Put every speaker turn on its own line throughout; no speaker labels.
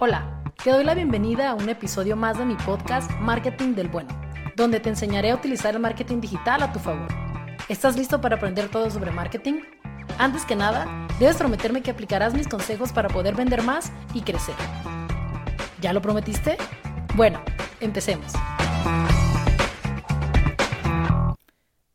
Hola, te doy la bienvenida a un episodio más de mi podcast Marketing del Bueno, donde te enseñaré a utilizar el marketing digital a tu favor. ¿Estás listo para aprender todo sobre marketing? Antes que nada, debes prometerme que aplicarás mis consejos para poder vender más y crecer. ¿Ya lo prometiste? Bueno, empecemos.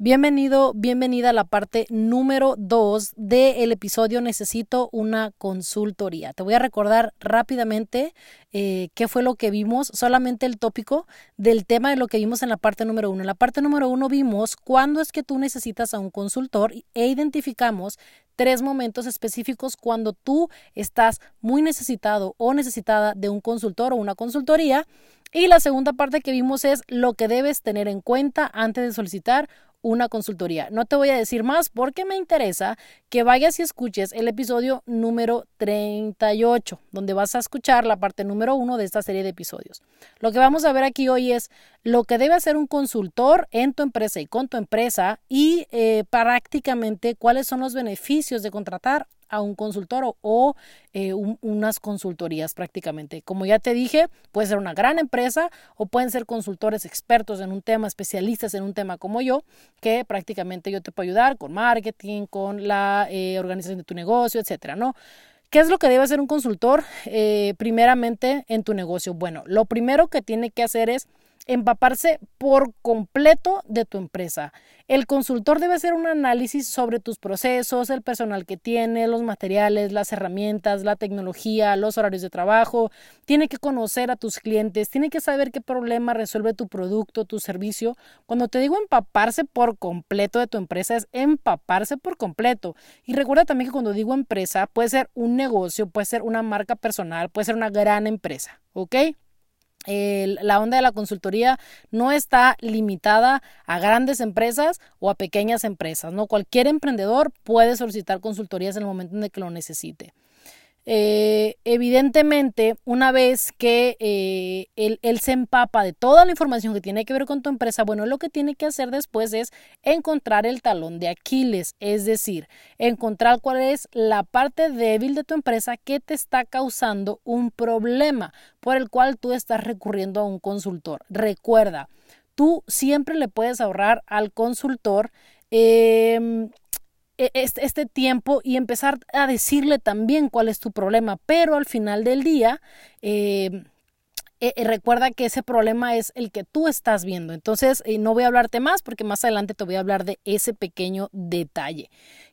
Bienvenido, bienvenida a la parte número 2 del episodio Necesito una consultoría. Te voy a recordar rápidamente eh, qué fue lo que vimos, solamente el tópico del tema de lo que vimos en la parte número 1. En la parte número 1 vimos cuándo es que tú necesitas a un consultor e identificamos tres momentos específicos cuando tú estás muy necesitado o necesitada de un consultor o una consultoría. Y la segunda parte que vimos es lo que debes tener en cuenta antes de solicitar una consultoría. No te voy a decir más porque me interesa que vayas y escuches el episodio número 38, donde vas a escuchar la parte número uno de esta serie de episodios. Lo que vamos a ver aquí hoy es lo que debe hacer un consultor en tu empresa y con tu empresa y eh, prácticamente cuáles son los beneficios de contratar a un consultor o, eh, unas consultorías prácticamente. Como ya te dije, puede ser una gran empresa o pueden ser consultores expertos en un tema, especialistas en un tema como yo, que prácticamente yo te puedo ayudar con marketing, con la eh, organización de tu negocio, etcétera, ¿no? ¿Qué es lo que debe hacer un consultor eh, primeramente en tu negocio? Bueno, lo primero que tiene que hacer es empaparse por completo de tu empresa. El consultor debe hacer un análisis sobre tus procesos, el personal que tiene, los materiales, las herramientas, la tecnología, los horarios de trabajo. Tiene que conocer a tus clientes, tiene que saber qué problema resuelve tu producto, tu servicio. Cuando te digo empaparse por completo de tu empresa, es empaparse por completo. Y recuerda también que cuando digo empresa, puede ser un negocio, puede ser una marca personal, puede ser una gran empresa, ¿ok? La onda de la consultoría no está limitada a grandes empresas o a pequeñas empresas, ¿no? Cualquier emprendedor puede solicitar consultorías en el momento en que lo necesite. Eh, evidentemente, una vez que eh, él, se empapa de toda la información que tiene que ver con tu empresa, bueno, lo que tiene que hacer después es encontrar el talón de Aquiles, es decir, encontrar cuál es la parte débil de tu empresa que te está causando un problema por el cual tú estás recurriendo a un consultor. Recuerda, tú siempre le puedes ahorrar al consultor. Em, este, este, tiempo y empezar a decirle también cuál es tu problema, pero al final del día... Eh, eh, eh, recuerda que ese problema es el que tú estás viendo. Entonces, no voy a hablarte más porque más adelante te voy a hablar de ese pequeño detalle.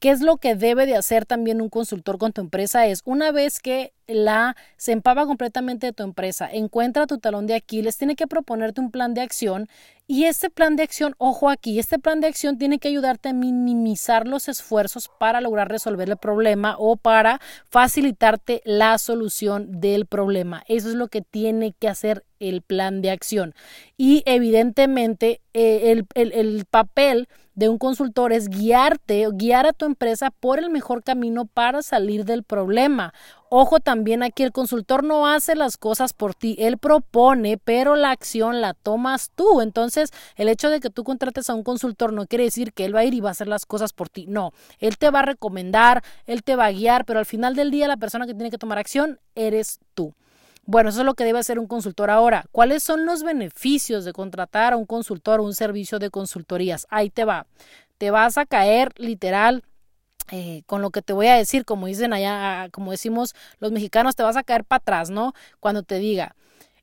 ¿Qué es lo que debe de hacer también un consultor con tu empresa? Es una vez que la se empava completamente de tu empresa, encuentra tu talón de Aquiles, tiene que proponerte un plan de acción y este plan de acción, ojo aquí, este plan de acción tiene que ayudarte a minimizar los esfuerzos para lograr resolver el problema o para facilitarte la solución del problema. Eso es lo que tiene que hacer el plan de acción. Y evidentemente eh, el, el, el papel de un consultor es guiarte, guiar a tu empresa por el mejor camino para salir del problema. Ojo también aquí, el consultor no hace las cosas por ti, él propone, pero la acción la tomas tú. Entonces, el hecho de que tú contrates a un consultor no quiere decir que él va a ir y va a hacer las cosas por ti. No, él te va a recomendar, él te va a guiar, pero al final del día la persona que tiene que tomar acción eres tú. Bueno, eso es lo que debe hacer un consultor ahora. ¿Cuáles son los beneficios de contratar a un consultor o un servicio de consultorías? Ahí te va. Te vas a caer literal eh, con lo que te voy a decir, como dicen allá, como decimos los mexicanos, te vas a caer para atrás, ¿no? Cuando te diga.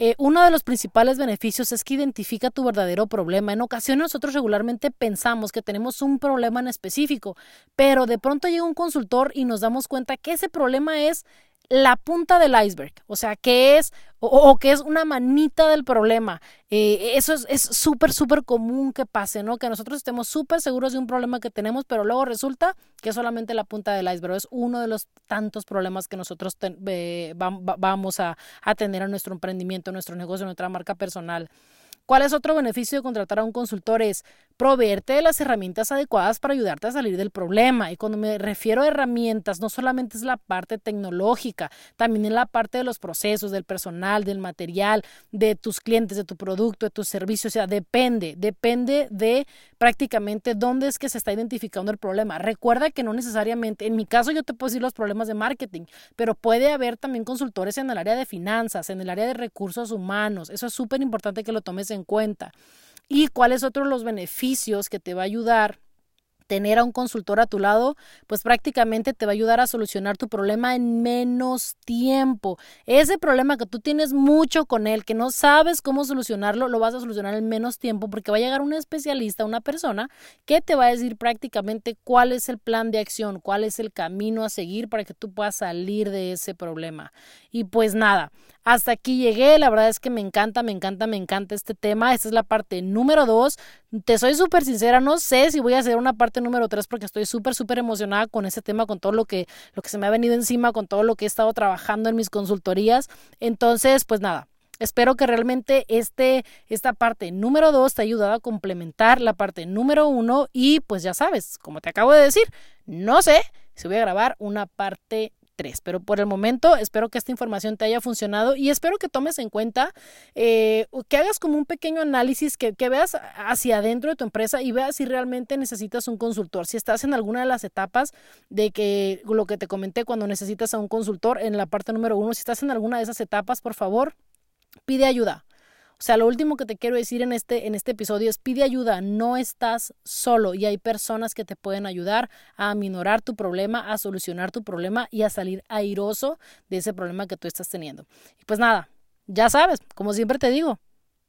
Eh, uno de los principales beneficios es que identifica tu verdadero problema. En ocasiones nosotros regularmente pensamos que tenemos un problema en específico, pero de pronto llega un consultor y nos damos cuenta que ese problema es la punta del iceberg, o sea, que es, o, que es una manita del problema. Eh, eso es súper, súper común que pase, ¿no? Que nosotros estemos súper seguros de un problema que tenemos, pero luego resulta que es solamente la punta del iceberg. Es uno de los tantos problemas que nosotros vamos a, a tener en nuestro emprendimiento, en nuestro negocio, en nuestra marca personal. ¿Cuál es otro beneficio de contratar a un consultor? Es proveerte de las herramientas adecuadas para ayudarte a salir del problema. Y cuando me refiero a herramientas, no solamente es la parte tecnológica, también es la parte de los procesos, del personal, del material, de tus clientes, de tu producto, de tus servicios. O sea, depende, depende de prácticamente dónde es que se está identificando el problema. Recuerda que no necesariamente, en mi caso yo te puedo decir los problemas de marketing, pero puede haber también consultores en el área de finanzas, en el área de recursos humanos. Eso es súper importante que lo tomes en cuenta. ¿Y cuáles otros los beneficios que te va a ayudar? tener a un consultor a tu lado, pues prácticamente te va a ayudar a solucionar tu problema en menos tiempo. Ese problema que tú tienes mucho con él, que no sabes cómo solucionarlo, lo vas a solucionar en menos tiempo porque va a llegar un especialista, una persona que te va a decir prácticamente cuál es el plan de acción, cuál es el camino a seguir para que tú puedas salir de ese problema. Y pues nada, hasta aquí llegué, la verdad es que me encanta, me encanta, me encanta este tema. Esta es la parte número dos. Te soy súper sincera, no sé si voy a hacer una parte número tres porque estoy súper, súper emocionada con ese tema, con todo lo que, lo que se me ha venido encima, con todo lo que he estado trabajando en mis consultorías. Entonces, pues nada, Espero que realmente este, esta parte número dos te haya ayudado a complementar la parte número uno y pues ya sabes, como te acabo de decir, no sé si voy a grabar una parte pero por el momento espero que esta información te haya funcionado y espero que tomes en cuenta, eh, que hagas como un pequeño análisis, que, que veas hacia adentro de tu empresa y veas si realmente necesitas un consultor. Si estás en alguna de las etapas de que lo que te comenté cuando necesitas a un consultor en la parte número uno, si estás en alguna de esas etapas, por favor, pide ayuda. O sea, lo último que te quiero decir en este, en este episodio es pide ayuda, no estás solo y hay personas que te pueden ayudar a aminorar tu problema, a solucionar tu problema y a salir airoso de ese problema que tú estás teniendo. Y pues nada, ya sabes, como siempre te digo,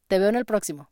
te veo en el próximo.